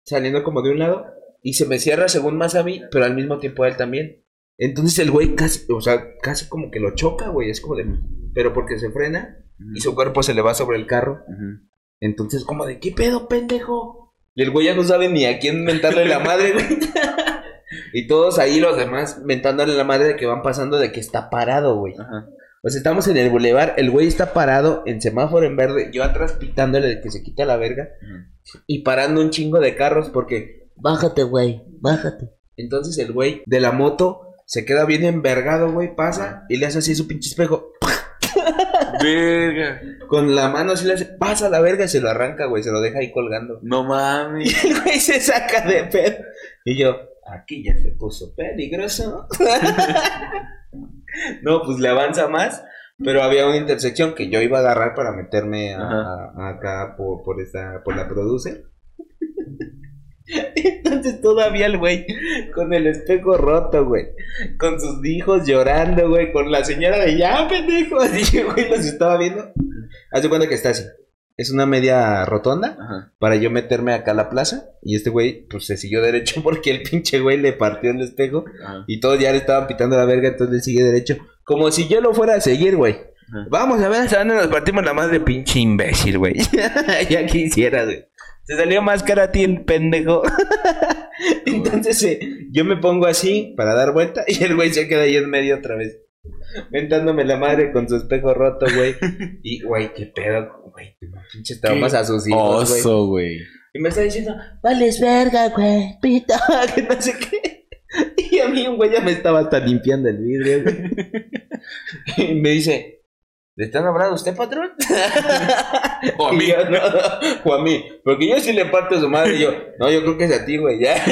saliendo como de un lado, y se me cierra según más a mí, pero al mismo tiempo a él también. Entonces el güey casi, o sea, casi como que lo choca, güey, es como de, pero porque se frena y su cuerpo se le va sobre el carro. Entonces, como de, ¿qué pedo, pendejo? Y el güey ya no sabe ni a quién mentarle la madre, güey. y todos ahí los demás mentándole la madre de que van pasando de que está parado, güey. Ajá. O sea, estamos en el bulevar, el güey está parado en semáforo en verde, yo atrás pitándole de que se quita la verga y parando un chingo de carros porque bájate, güey, bájate. Entonces el güey de la moto se queda bien envergado, güey, pasa y le hace así su pinche espejo. Verga. Con la mano así le hace, pasa la verga y se lo arranca, güey, se lo deja ahí colgando. No mames. Y el güey se saca de pedo. Y yo, aquí ya se puso peligroso. no, pues le avanza más. Pero había una intersección que yo iba a agarrar para meterme a- Ajá. a- acá por, por esta, por la producer. Entonces todavía el güey con el espejo roto, güey. Con sus hijos llorando, güey. Con la señora de ya, pendejo. Así, güey, los estaba viendo. Haz de cuenta que está así. Es una media rotonda Ajá. para yo meterme acá a la plaza. Y este güey, pues se siguió derecho porque el pinche güey le partió el espejo. Ajá. Y todos ya le estaban pitando la verga, entonces le sigue derecho. Como si yo lo fuera a seguir, güey. Vamos a ver hasta dónde nos partimos la madre, pinche imbécil, güey. ya quisiera, güey. Se salió más cara a ti el pendejo. entonces eh, yo me pongo así para dar vuelta y el güey se queda ahí en medio otra vez. Mentándome la madre con su espejo roto, güey. Y, güey, qué pedo, güey. Pinches traumas a sus hijos. Oso, güey. Y me está diciendo, vales verga, güey, pita, que no sé qué. Y a mí un güey ya me estaba hasta limpiando el vidrio, güey. Y me dice, ¿le están hablando a usted, patrón? O a mí. yo, no, o a mí. Porque yo sí le parto a su madre y yo, no, yo creo que es a ti, güey, ya.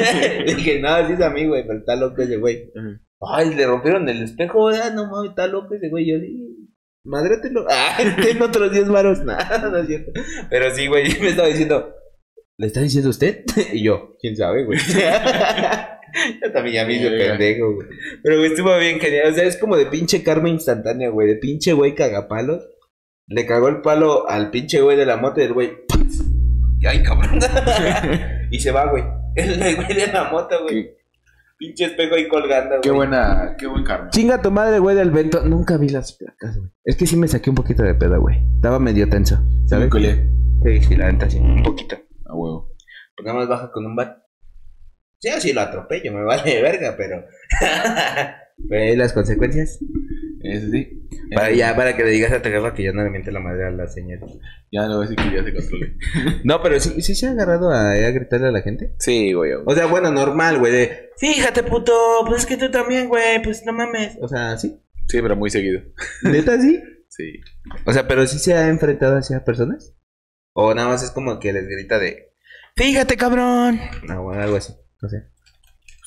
Dije, no, sí es a mí, güey, pero está loco ese güey. Ay, le rompieron el espejo, ¿verdad? No mames, está loco ese güey. Yo sí, madrételo. Ah, ten otros 10 varos. Nada, no es cierto. Pero sí, güey, me estaba diciendo, ¿le está diciendo usted? Y yo, quién sabe, güey. yo también ya me hice pendejo, güey. Pero güey, estuvo bien genial. O sea, es como de pinche karma instantánea, güey. De pinche güey cagapalos. Le cagó el palo al pinche güey de la moto y el güey. ¡paz! Ay, cabrón. y se va, güey. El güey de la moto, güey. Pinche espejo ahí colgando, güey. Qué buena, qué buen karma. Chinga tu madre, güey, del vento. Nunca vi las placas, güey. Es que sí me saqué un poquito de pedo, güey. Estaba medio tenso, ¿sabes? colé. Sí, sí, la neta, sí. Un poquito. A huevo. Pues nada más baja con un bat. Sí, así lo atropello, me vale de verga, pero. ¿Ve las consecuencias? Ese sí. Para, ya, para que le digas a tu jefa que ya no le miente la madre a la señora. Ya no voy a decir que ya se controle. No, pero sí, sí se ha agarrado a, a gritarle a la gente. Sí, güey. O sea, bueno, normal, güey. De, Fíjate, puto, pues es que tú también, güey, pues no mames. O sea, sí. Sí, pero muy seguido. ¿Neta sí? Sí. O sea, pero sí se ha enfrentado hacia personas. O nada más es como que les grita de, fíjate, cabrón. No, bueno, algo así. No sé.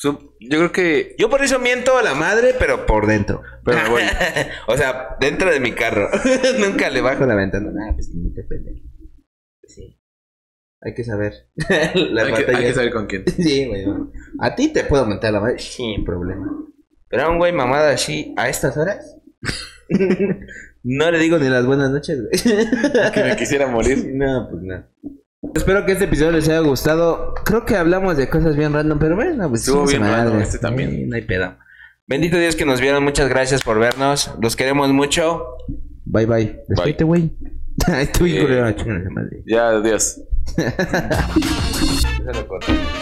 Yo creo que. Yo por eso miento a la madre, pero por dentro. Pero bueno. o sea, dentro de mi carro. Nunca le bajo la ventana. Nah, pues no te pendejo. Sí. Hay que saber. Las Hay que, hay que saber con quién. Sí, güey. A ti te puedo mentar la madre sin problema. Pero a un güey mamada así, a estas horas. no le digo ni las buenas noches, güey. Que me quisiera morir. No, pues no. Espero que este episodio les haya gustado. Creo que hablamos de cosas bien random, pero bueno, pues Estuvo bien madre. random este también. Sí, no hay pedo. Bendito Dios que nos vieron. Muchas gracias por vernos. Los queremos mucho. Bye bye. Despídete, güey. Estoy Eh. culero, madre. Ya, adiós.